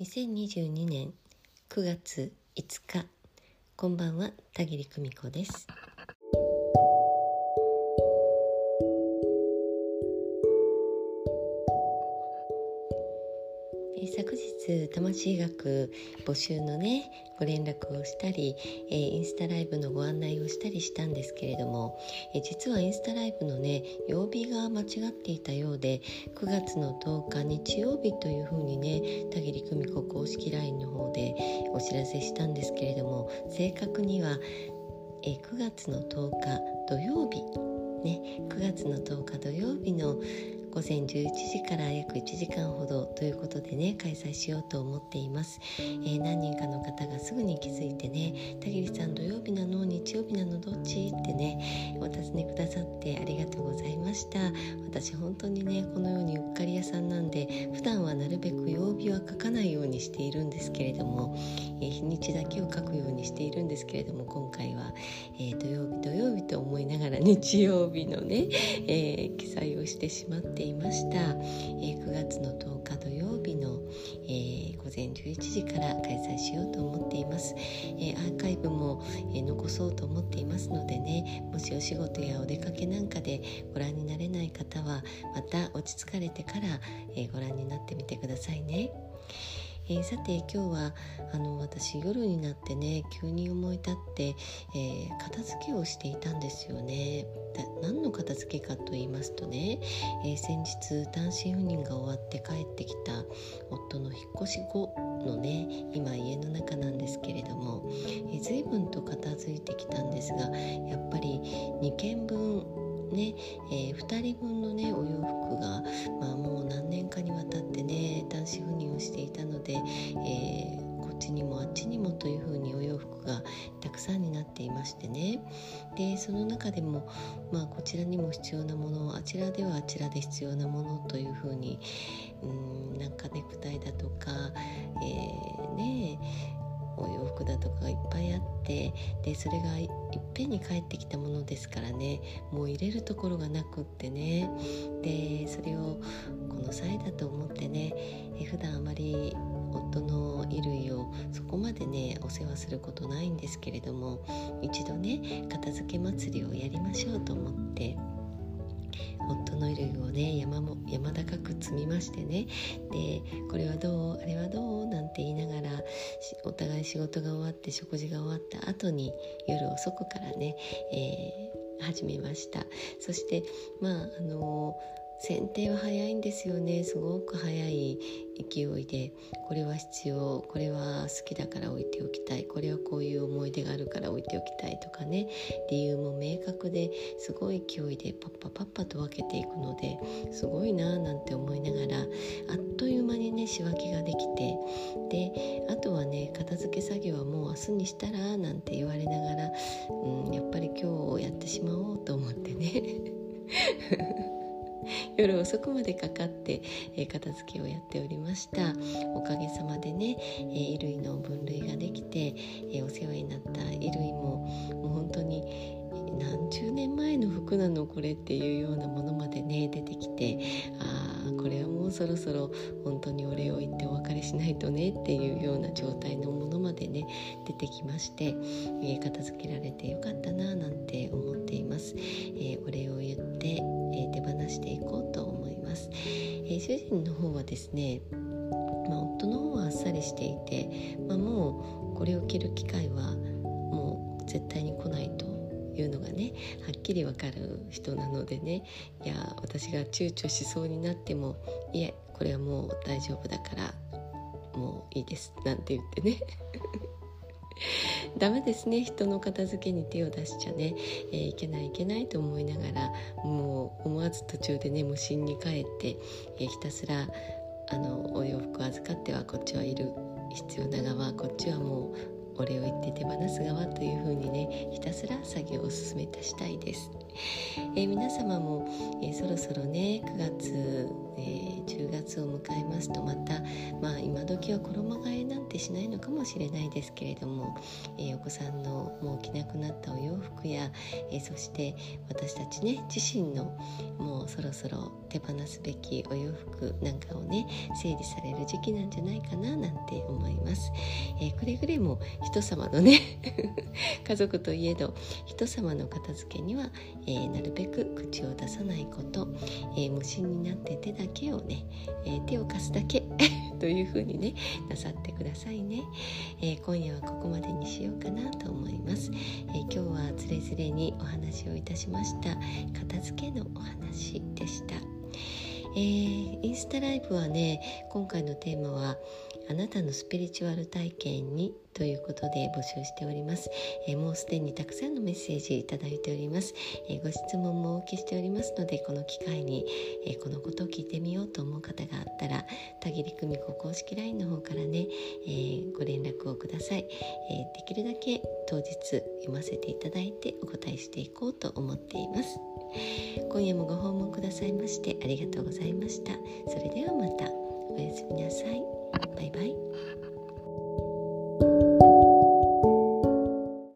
2022年9月5日こんばんは田切久美子です。昨日魂学募集のねご連絡をしたり、え、インスタライブのご案内をしたりしたんですけれども、え、実はインスタライブのね曜日が間違っていたようで9月の10日日曜日というふうにね田切久美子公式 LINE の方でお知らせしたんですけれども正確には、え、9月の10日土曜日ね9月の10日土曜日の午前11時から約1時間ほどということでね開催しようと思っています、えー、何人かの方がすぐに気づいてね「田切さん土曜日なの日曜日なのどっち?」ってねお尋ねくださってありがとうございました私本当にねこのようにうっかり屋さんなんで普段はなるべく曜日は書かないようにしているんですけれども、えー、日にちだけを書くようにしているんですけれども今回は、えー、土曜日土曜日と思いながら日曜日のね、え記載をしてしまっていました、えー、9月の10日土曜日の、えー、午前11時から開催しようと思っています、えー、アーカイブも、え残そうと思っていますのでねもしお仕事やお出かけなんかでご覧になれない方はまた落ち着かれてから、えご覧になってみてくださいね。えー、さて今日はあの私夜になってね急に思い立って、えー、片付けをしていたんですよね。何の片付けかと言いますとね、えー、先日単身赴任が終わって帰ってきた夫の引っ越し後のね今家の中なんですけれども、えー、随分と片付いてきたんですがやっぱり2軒分ね、えー、2人分のねお洋服が、まあ、もう何年かにわたってね単身赴任をしていたので、えーこっちにもあっちにもというふうにお洋服がたくさんになっていましてね。でその中でも、まあ、こちらにも必要なものあちらではあちらで必要なものというふうにうんなんかネクタイだとか、えー、ねだとかいっぱいあってでそれがいっぺんに帰ってきたものですからねもう入れるところがなくってね。でそれをこの際だと思ってねえ普段あまり夫の衣類をそこまでねお世話することないんですけれども一度ね片付け祭りをやりましょうと思って。夫の衣類をね山も山高く積みましてね。でこれはどうあれはどうなんて言いながらお互い仕事が終わって食事が終わった後に夜遅くからね、えー、始めました。そしてまああの剪定は早いんですよね。すごく早い勢いでこれは必要これは好きだから置いてこれはこういう思い出があるから置いておきたいとかね。理由も明確ですごい勢いでパッパパッパと分けていくのですごいななんて思いながらあっという間にね仕分けができてであとはね片付け作業はもう明日にしたらなんて言われながら、うん、やっぱり今日やってしまおうと思ってね。夜遅くまでかかって、えー、片付けをやっておりました。おかげさまでね、え、衣類の分類ができて、え、お世話になった衣類ももう本当に何十年前の服なのこれっていうようなものまでね出てきてああこれはもうもうそろそろ本当にお礼を言ってお別れしないとねっていうような状態のものまでね出てきまして、え、片付けられてよかったななんて思っています、えー、お礼を言って、えー、手放していこうと思います、え主人の方はですねまあ、夫の方はあっさりしていて、まあ、もうこれを着る機会はもう絶対に来ないというのがねはっきりわかる人なのでねいや私が躊躇しそうになってもいえこれはもう大丈夫だからもういいですなんて言ってね。ダメですね人の片付けに手を出しちゃね、えー、いけないいけないと思いながらもう思わず途中でね無心に帰って、えー、ひたすらあのお洋服を預かってはこっちはいる必要な側こっちはもうお礼を言って手放す側というふうにねひたすら作業を進めたしたいです、えー、皆様も、え、そろそろね9月、えー、10月を迎えますとまたまあ今時は衣替えなんてしないのかもしれないですけれども、えー、お子さんのもう着なくなったお洋服や、えー、そして私たちね自身のもうそろそろ手放すべきお洋服なんかをね整理される時期なんじゃないかななんて思います、えー、くれぐれも人様のね 家族といえど人様の片付けには、えー、なるべく口を出さないこと、えー、無心になって手だけをね、え手を貸すだけ というふうにねなさってくださいね、え今夜はここまでにしようかなと思います、え今日はつれづれにお話をいたしました。片付けのお話でした。えー、インスタライブはね今回のテーマはあなたのスピリチュアル体験にということで募集しております、えー、もうすでにたくさんのメッセージいただいております、えー、ご質問もお受けしておりますのでこの機会に、え、このことを聞いてみようと思う方があったら田切久美子公式 LINE の方からね、えご連絡をください、えできるだけ当日読ませていただいてお答えしていこうと思っています。今夜もご訪問くださいましてありがとうございました。それではまた。おやすみなさい。バイバイ。